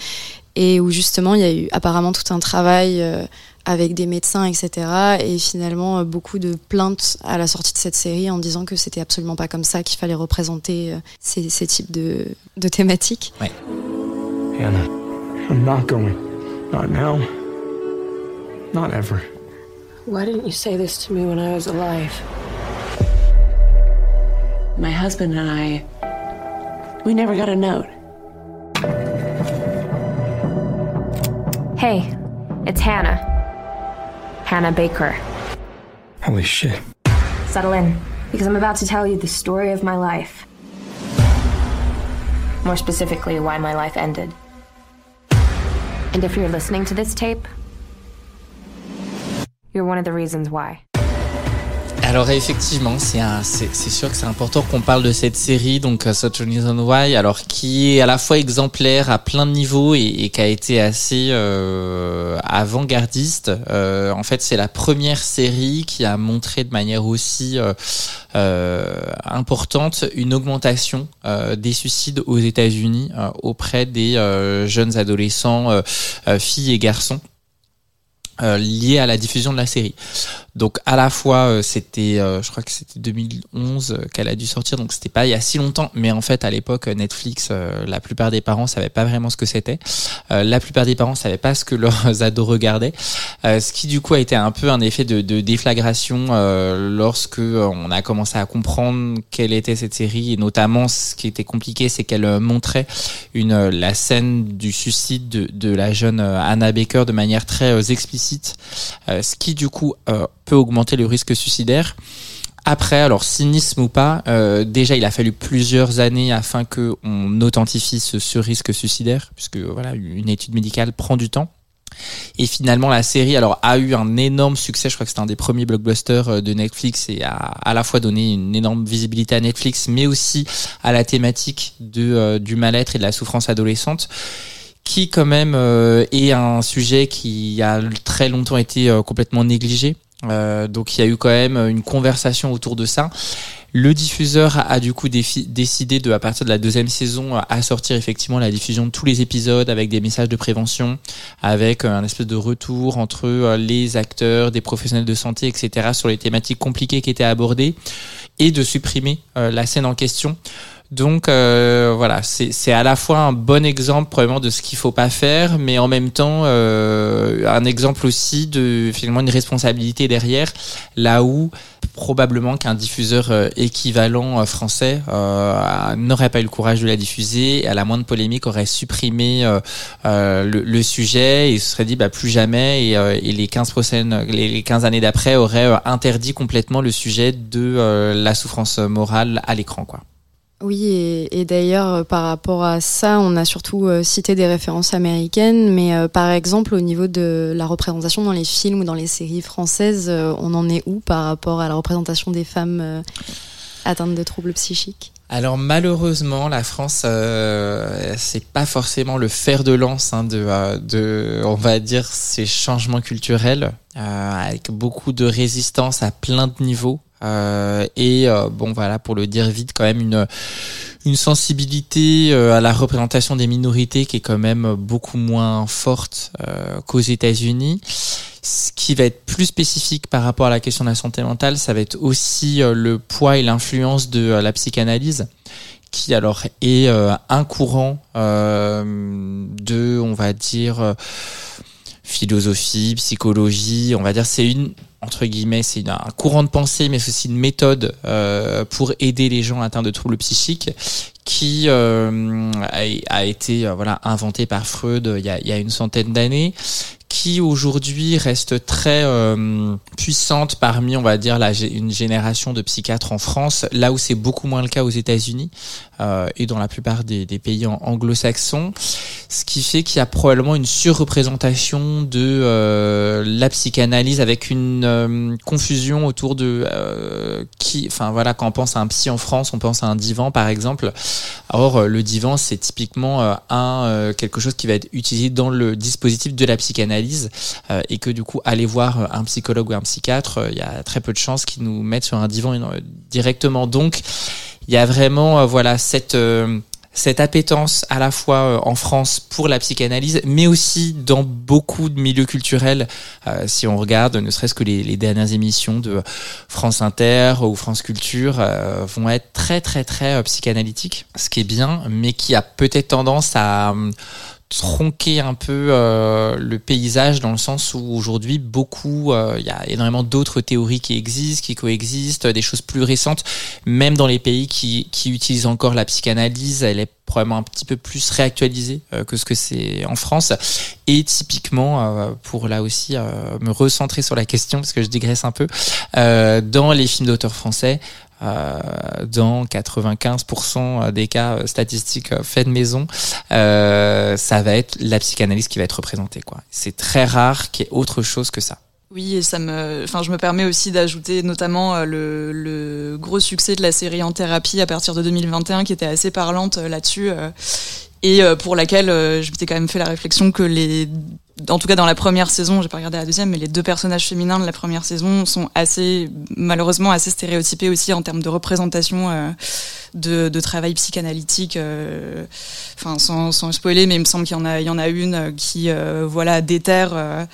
D: et où justement il y a eu apparemment tout un travail avec des médecins, etc. Et finalement, beaucoup de plaintes à la sortie de cette série en disant que c'était absolument pas comme ça qu'il fallait représenter ces, types de, thématiques.
K: Hannah, I'm not going. Not now. Not ever.
F: Why didn't you say this to me when I was alive?
N: My husband and I, we never got a note.
I: Hey, it's Hannah. Hannah Baker.
K: Holy shit.
I: Settle in, because I'm about to tell you the story of my life. More specifically, why my life ended. And if you're listening to this tape, you're one of the reasons why.
E: Alors effectivement, c'est c'est sûr que c'est important qu'on parle de cette série, donc uh, Such a Reason Why, alors qui est à la fois exemplaire à plein de niveaux et, et qui a été assez euh, avant-gardiste. Euh, en fait, c'est la première série qui a montré de manière aussi euh, euh importante une augmentation euh, des suicides aux États-Unis euh, auprès des jeunes adolescents, filles et garçons. Euh, lié à la diffusion de la série. Donc à la fois euh, c'était, euh, je crois que c'était 2011 qu'elle a dû sortir, donc c'était pas il y a si longtemps, mais en fait à l'époque Netflix, la plupart des parents savaient pas vraiment ce que c'était. la plupart des parents savaient pas ce que leurs ados regardaient, ce qui du coup a été un peu un effet de, de déflagration lorsque on a commencé à comprendre quelle était cette série et notamment ce qui était compliqué, c'est qu'elle montrait une la scène du suicide de, de la jeune Anna Baker de manière très explicite euh, ce qui du coup euh, peut augmenter le risque suicidaire. Après, alors cynisme ou pas, euh, déjà il a fallu plusieurs années afin que on authentifie ce, risque suicidaire, puisque voilà une étude médicale prend du temps. Et finalement, la série alors a eu un énorme succès. Je crois que c'était un des premiers blockbusters de Netflix et a à la fois donné une énorme visibilité à Netflix, mais aussi à la thématique de, du mal-être et de la souffrance adolescente qui quand même euh, est un sujet qui a très longtemps été euh, complètement négligé. Euh, donc il y a eu quand même une conversation autour de ça. Le diffuseur a, du coup décidé de, à partir de la deuxième saison, à sortir effectivement la diffusion de tous les épisodes avec des messages de prévention, avec un espèce de retour entre les acteurs, des professionnels de santé, etc. sur les thématiques compliquées qui étaient abordées, et de supprimer la scène en question. Donc euh, voilà, c'est à la fois un bon exemple probablement de ce qu'il faut pas faire, mais en même temps euh, un exemple aussi de finalement une responsabilité derrière, là où probablement qu'un diffuseur euh, équivalent français n'aurait pas eu le courage de la diffuser, et à la moindre polémique aurait supprimé le, sujet et se serait dit bah plus jamais et, les 15 prochaines, les 15 années d'après aurait interdit complètement le sujet de la souffrance morale à l'écran quoi.
D: Oui, et, d'ailleurs, euh, par rapport à ça, on a surtout euh, cité des références américaines, mais euh, par exemple, au niveau de la représentation dans les films ou dans les séries françaises, on en est où par rapport à la représentation des femmes atteintes de troubles psychiques?
E: Alors malheureusement, la France, c'est pas forcément le fer de lance hein, de, de, on va dire, ces changements culturels, avec beaucoup de résistance à plein de niveaux. Euh, et euh, bon voilà pour le dire vite quand même une une sensibilité euh, à la représentation des minorités qui est quand même beaucoup moins forte qu'aux États-Unis. Ce qui va être plus spécifique par rapport à la question de la santé mentale, ça va être aussi le poids et l'influence de la psychanalyse qui alors est un courant de, on va dire, philosophie, psychologie, on va dire c'est une entre guillemets, c'est un courant de pensée, mais c'est aussi une méthode euh, pour aider les gens atteints de troubles psychiques qui euh, a, été euh, voilà inventé par Freud il y a, il y a une centaine d'années qui aujourd'hui reste très euh, puissante parmi, on va dire, la, une génération de psychiatres en France, là où c'est beaucoup moins le cas aux États-Unis euh, et dans la plupart des, pays anglo-saxons, ce qui fait qu'il y a probablement une surreprésentation de euh, la psychanalyse avec une euh, confusion autour de euh, qui, enfin voilà, quand on pense à un psy en France, on pense à un divan par exemple. Or, le divan, c'est typiquement un quelque chose qui va être utilisé dans le dispositif de la psychanalyse euh, et que du coup aller voir un psychologue ou un psychiatre, euh, il y a très peu de chances qu'ils nous mettent sur un divan euh, directement. Donc il y a vraiment voilà cette cette appétence à la fois en France pour la psychanalyse, mais aussi dans beaucoup de milieux culturels. si on regarde, ne serait-ce que les, dernières émissions de France Inter ou France Culture vont être très très très psychanalytiques, ce qui est bien, mais qui a peut-être tendance à tronquer un peu euh, le paysage dans le sens où aujourd'hui beaucoup euh, il y a énormément d'autres théories qui existent qui coexistent des choses plus récentes même dans les pays qui, qui utilisent encore la psychanalyse elle est probablement un petit peu plus réactualisée euh, que ce que c'est en France. Et typiquement pour là aussi me recentrer sur la question parce que je digresse un peu dans les films d'auteurs français euh, dans 95% des cas euh, statistiques euh, faits de maison, ça va être la psychanalyse qui va être représentée. Quoi. C'est très rare qu'il y ait autre chose que ça.
H: Oui, et ça me, enfin, je me permets aussi d'ajouter notamment le, le, gros succès de la série En thérapie à partir de 2021, qui était assez parlante là-dessus, et pour laquelle je m'étais quand même fait la réflexion que les en tout cas dans la première saison, j'ai pas regardé la deuxième, mais les deux personnages féminins de la première saison sont assez, malheureusement, assez stéréotypés aussi en termes de représentation euh, de, travail psychanalytique. Euh, enfin, sans, spoiler, mais il me semble qu'il y en a, une qui, euh, voilà, déterre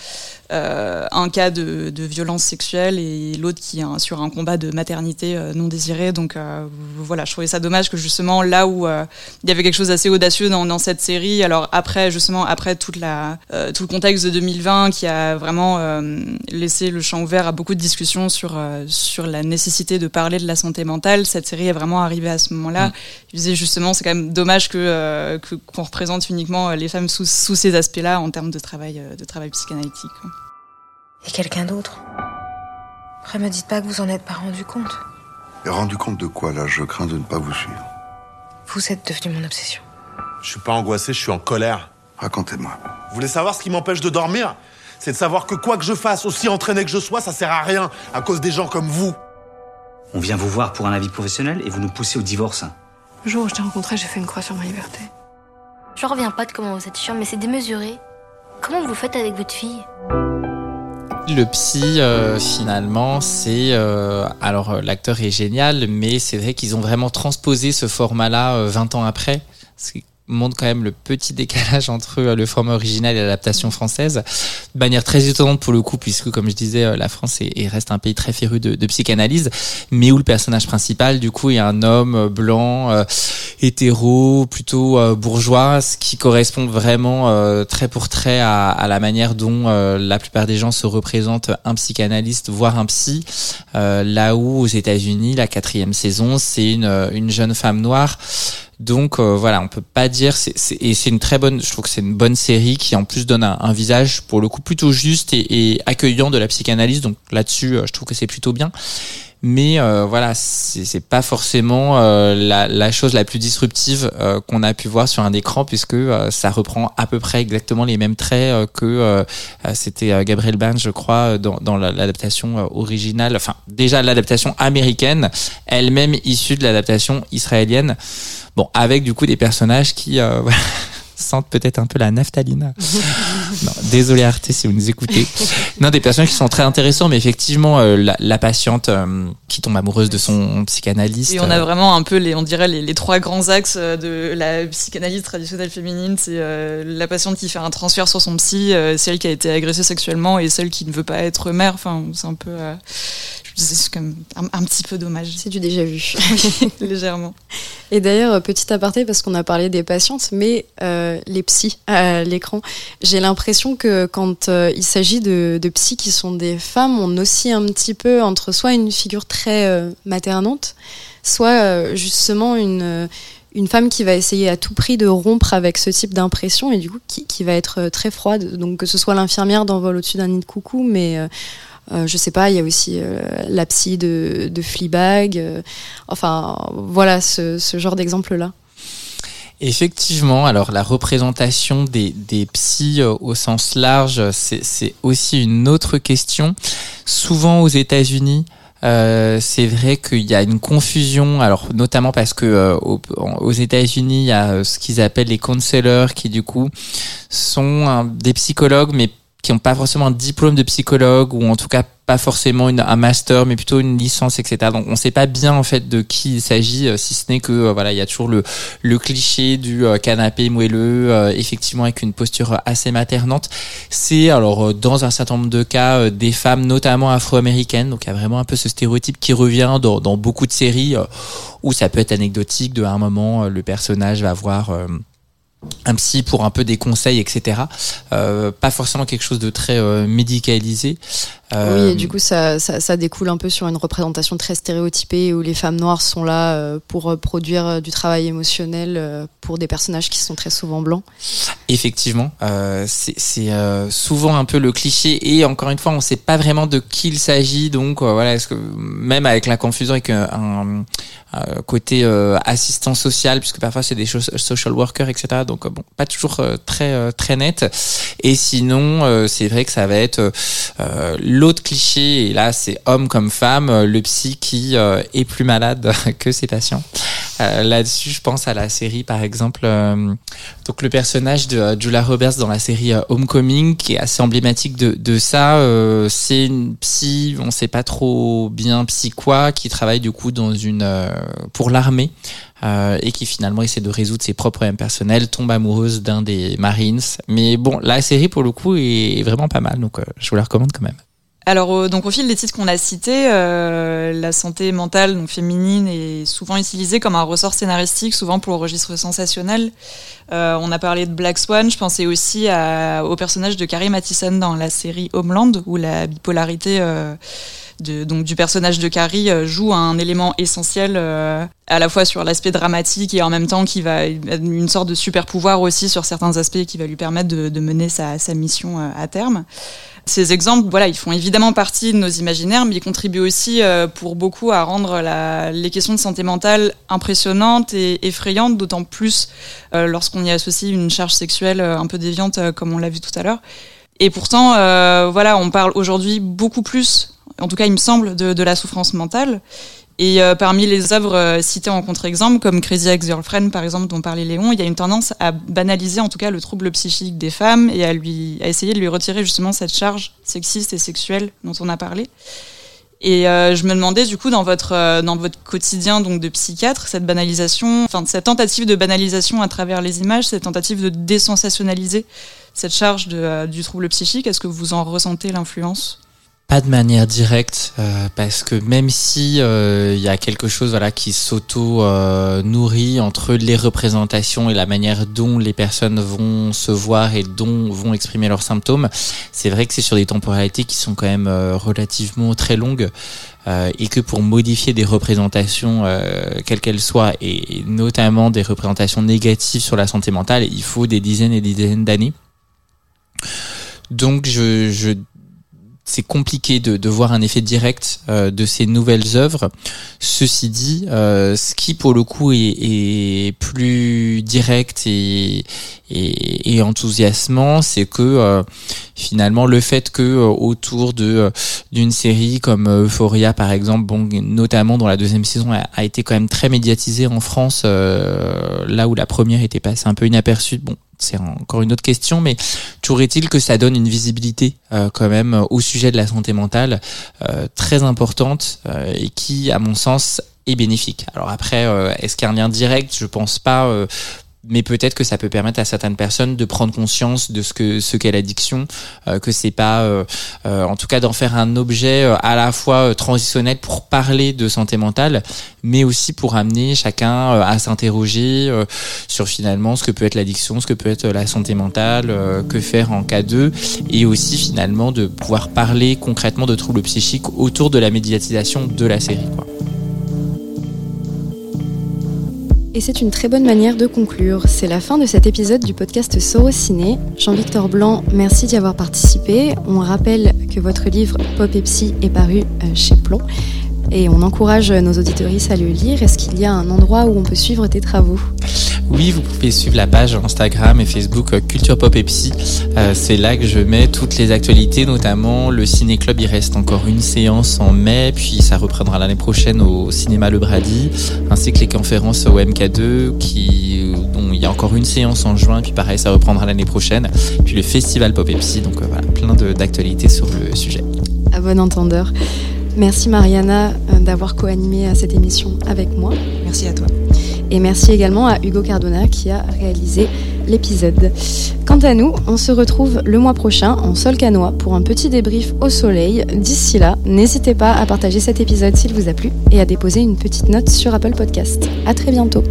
H: euh, un cas de, violence sexuelle et l'autre qui est sur un combat de maternité euh, non désirée. Donc euh, voilà, je trouvais ça dommage que justement là où il y avait quelque chose d'assez audacieux dans, cette série, alors après justement après tout le contexte de 2020 qui a vraiment laissé le champ ouvert à beaucoup de discussions sur sur la nécessité de parler de la santé mentale, cette série est vraiment arrivée à ce moment-là. Mm. Je disais justement c'est quand même dommage que qu'on représente uniquement les femmes sous, sous ces aspects-là en termes de travail de travail psychanalytique.
I: Et quelqu'un d'autre? Après, me dites pas que vous en êtes pas rendu compte.
O: Et rendu compte de quoi, là? Je crains de ne pas vous suivre.
I: Vous êtes devenu mon obsession.
P: Je suis pas angoissé, je suis en colère.
O: Racontez-moi.
P: Vous voulez savoir ce qui m'empêche de dormir? C'est de savoir que quoi que je fasse, aussi entraîné que je sois, ça sert à rien à cause des gens comme vous.
Q: On vient vous voir pour un avis professionnel et vous nous poussez au divorce.
L: Le jour où je t'ai rencontré, j'ai fait une croix sur ma liberté.
G: Je reviens pas de comment vous êtes chiant, mais c'est démesuré. Comment vous faites avec votre fille?
E: Le psy, euh, finalement, c'est euh, alors euh, l'acteur est génial, mais c'est vrai qu'ils ont vraiment transposé ce format-là 20 ans après montre quand même le petit décalage entre euh, le format original et l'adaptation française, de manière très étonnante pour le coup, puisque comme je disais, euh, la France est, reste un pays très féru de, de, psychanalyse, mais où le personnage principal, du coup, est un homme euh, blanc, hétéro, plutôt bourgeois, ce qui correspond vraiment très pour très à, à, la manière dont la plupart des gens se représentent un psychanalyste, voire un psy, là où aux États-Unis, la quatrième saison, c'est une, une jeune femme noire donc euh, voilà, on peut pas dire c'est, et c'est une très bonne, je trouve que c'est une bonne série qui en plus donne un, visage pour le coup plutôt juste et, accueillant de la psychanalyse. Donc là-dessus, euh, je trouve que c'est plutôt bien. Mais euh, voilà, c'est, pas forcément la, la, chose la plus disruptive qu'on a pu voir sur un écran puisque ça reprend à peu près exactement les mêmes traits que c'était Gabriel Byrne, je crois, dans, dans l'adaptation originale. Enfin, déjà l'adaptation américaine, elle-même issue de l'adaptation israélienne. Bon, avec du coup des personnages qui euh, sentent peut-être un peu la naphtaline. non, désolé Arte si vous nous écoutez. Non, des personnages qui sont très intéressants, mais effectivement, euh, la, la, patiente euh, qui tombe amoureuse de son psychanalyste.
H: Et on a vraiment un peu les, on dirait les, les trois grands axes de la psychanalyse traditionnelle féminine. C'est la patiente qui fait un transfert sur son psy, celle qui a été agressée sexuellement et celle qui ne veut pas être mère. Enfin, c'est un peu c'est comme un, petit peu dommage.
D: C'est du déjà vu.
H: Légèrement.
D: Et d'ailleurs, petit aparté, parce qu'on a parlé des patientes, mais euh, les psys à l'écran, j'ai l'impression que quand euh, il s'agit de, de psys qui sont des femmes, on oscille un petit peu entre soit une figure très euh, maternante, soit justement une une femme qui va essayer à tout prix de rompre avec ce type d'impression et du coup qui, qui, va être très froide. Donc que ce soit l'infirmière d'envol au-dessus d'un nid de coucou, mais euh, je sais pas, il y a aussi euh, la psy de, Fleabag. Euh, enfin, voilà ce, genre d'exemple-là.
E: Effectivement, alors la représentation des, des psys au sens large, c'est aussi une autre question. Souvent aux États-Unis, euh, c'est vrai qu'il y a une confusion, alors notamment parce que aux, États-Unis, il y a ce qu'ils appellent les counselors, qui du coup sont des psychologues, mais qui n'ont pas forcément un diplôme de psychologue ou en tout cas pas forcément une, un master mais plutôt une licence etc donc on sait pas bien en fait de qui il s'agit euh, si ce n'est que euh, voilà il y a toujours le, le cliché du euh, canapé moelleux effectivement avec une posture assez maternante. C'est alors dans un certain nombre de cas des femmes notamment afro-américaines. Donc il y a vraiment un peu ce stéréotype qui revient dans, dans beaucoup de séries où ça peut être anecdotique de à un moment le personnage va voir un psy pour un peu des conseils, etc. Euh, pas forcément quelque chose de très euh, médicalisé.
D: Euh, oui, et du coup, ça, ça, ça, découle un peu sur une représentation très stéréotypée où les femmes noires sont là euh, pour euh, produire du travail émotionnel pour des personnages qui sont très souvent blancs.
E: Effectivement, c'est souvent un peu le cliché et encore une fois, on ne sait pas vraiment de qui il s'agit. Donc voilà, est-ce que même avec la confusion avec un, un côté assistant social, puisque parfois c'est des social workers, etc. Donc bon, pas toujours très très net. Et sinon, c'est vrai que ça va être L'autre cliché, et là c'est homme comme femme, euh, le psy qui euh, est plus malade que ses patients. Euh, là-dessus, je pense à la série, par exemple, donc le personnage de Julia Roberts dans la série Homecoming, qui est assez emblématique de, ça. c'est une psy, on sait pas trop bien psy quoi, qui travaille du coup dans une pour l'armée. et qui finalement essaie de résoudre ses propres problèmes personnels, tombe amoureuse d'un des Marines. Mais bon, la série pour le coup est vraiment pas mal, donc je vous la recommande quand même.
H: Alors, donc au fil des titres qu'on a cités, euh, la santé mentale donc féminine est souvent utilisée comme un ressort scénaristique, souvent pour le registre sensationnel. Euh, on a parlé de Black Swan, je pensais aussi au personnage de Carrie Mathison dans la série Homeland, où la bipolarité euh, de, donc du personnage de Carrie joue un élément essentiel à la fois sur l'aspect dramatique et en même temps qui va une sorte de super pouvoir aussi sur certains aspects qui va lui permettre de, de mener sa, sa mission à terme. Ces exemples, voilà, ils font évidemment partie de nos imaginaires, mais ils contribuent aussi euh, pour beaucoup à rendre la, les questions de santé mentale impressionnantes et effrayantes, d'autant plus euh, lorsqu'on y associe une charge sexuelle euh, un peu déviante, comme on l'a vu tout à l'heure. Et pourtant, voilà, on parle aujourd'hui beaucoup plus, en tout cas, il me semble, de, la souffrance mentale. Et euh, parmi les œuvres euh, citées en contre-exemple, comme Crazy Ex-Girlfriend par exemple, dont parlait Léon, il y a une tendance à banaliser en tout cas le trouble psychique des femmes et à lui à essayer de lui retirer justement cette charge sexiste et sexuelle dont on a parlé. Et euh, je me demandais du coup dans votre dans votre quotidien donc de psychiatre cette banalisation, enfin cette tentative de banalisation à travers les images, cette tentative de désensationnaliser cette charge du trouble psychique, est-ce que vous en ressentez l'influence?
E: Pas de manière directe, euh, parce que même si il euh, y a quelque chose voilà qui s'auto euh, nourrit entre les représentations et la manière dont les personnes vont se voir et dont vont exprimer leurs symptômes, c'est vrai que c'est sur des temporalités qui sont quand même relativement très longues. et que pour modifier des représentations, quelles qu'elles soient, et notamment des représentations négatives sur la santé mentale, il faut des dizaines et des dizaines d'années. Donc je, je c'est compliqué de, voir un effet direct euh, de ces nouvelles œuvres. Ceci dit, euh, ce qui pour le coup est, plus direct et, enthousiasmant, c'est que euh, finalement le fait que euh, autour de d'une série comme Euphoria par exemple, notamment dans la deuxième saison, a, a été quand même très médiatisée en France, là où la première était passée un peu inaperçue. Bon, c'est encore une autre question, mais toujours est-il que ça donne une visibilité euh, quand même au sujet de la santé mentale euh, très importante euh, et qui, à mon sens, est bénéfique? Alors après, est-ce qu'il y a un lien direct? Je pense pas mais peut-être que ça peut permettre à certaines personnes de prendre conscience de ce que ce qu'est l'addiction, euh, que c'est pas, euh, euh, en tout cas, d'en faire un objet à la fois transitionnel pour parler de santé mentale, mais aussi pour amener chacun à s'interroger sur finalement ce que peut être l'addiction, ce que peut être la santé mentale, que faire en cas d'eux, et aussi finalement de pouvoir parler concrètement de troubles psychiques autour de la médiatisation de la série.
D: Et c'est une très bonne manière de conclure. C'est la fin de cet épisode du podcast Sorociné. Jean-Victor Blanc, merci d'y avoir participé. On rappelle que votre livre Pop et Psy est paru euh, chez Plomb. Et on encourage nos auditoristes à le lire. Est-ce qu'il y a un endroit où on peut suivre tes travaux?
E: Oui, vous pouvez suivre la page Instagram et Facebook Culture Pop et Psy. Euh, c'est là que je mets toutes les actualités, notamment le Ciné Club. Il reste encore une séance en mai, puis ça reprendra l'année prochaine au cinéma Le Brady, ainsi que les conférences au MK2, qui, dont il y a encore une séance en juin, puis pareil, ça reprendra l'année prochaine. Puis le Festival Pop et Psy, donc euh, voilà, plein d'actualités sur le sujet.
D: À bon entendeur. Merci Mariana d'avoir co-animé cette émission avec moi.
H: Merci à toi.
D: Et merci également à Hugo Cardona qui a réalisé l'épisode. Quant à nous, on se retrouve le mois prochain en sol canois pour un petit débrief au soleil. D'ici là, n'hésitez pas à partager cet épisode s'il vous a plu et à déposer une petite note sur Apple Podcast. À très bientôt.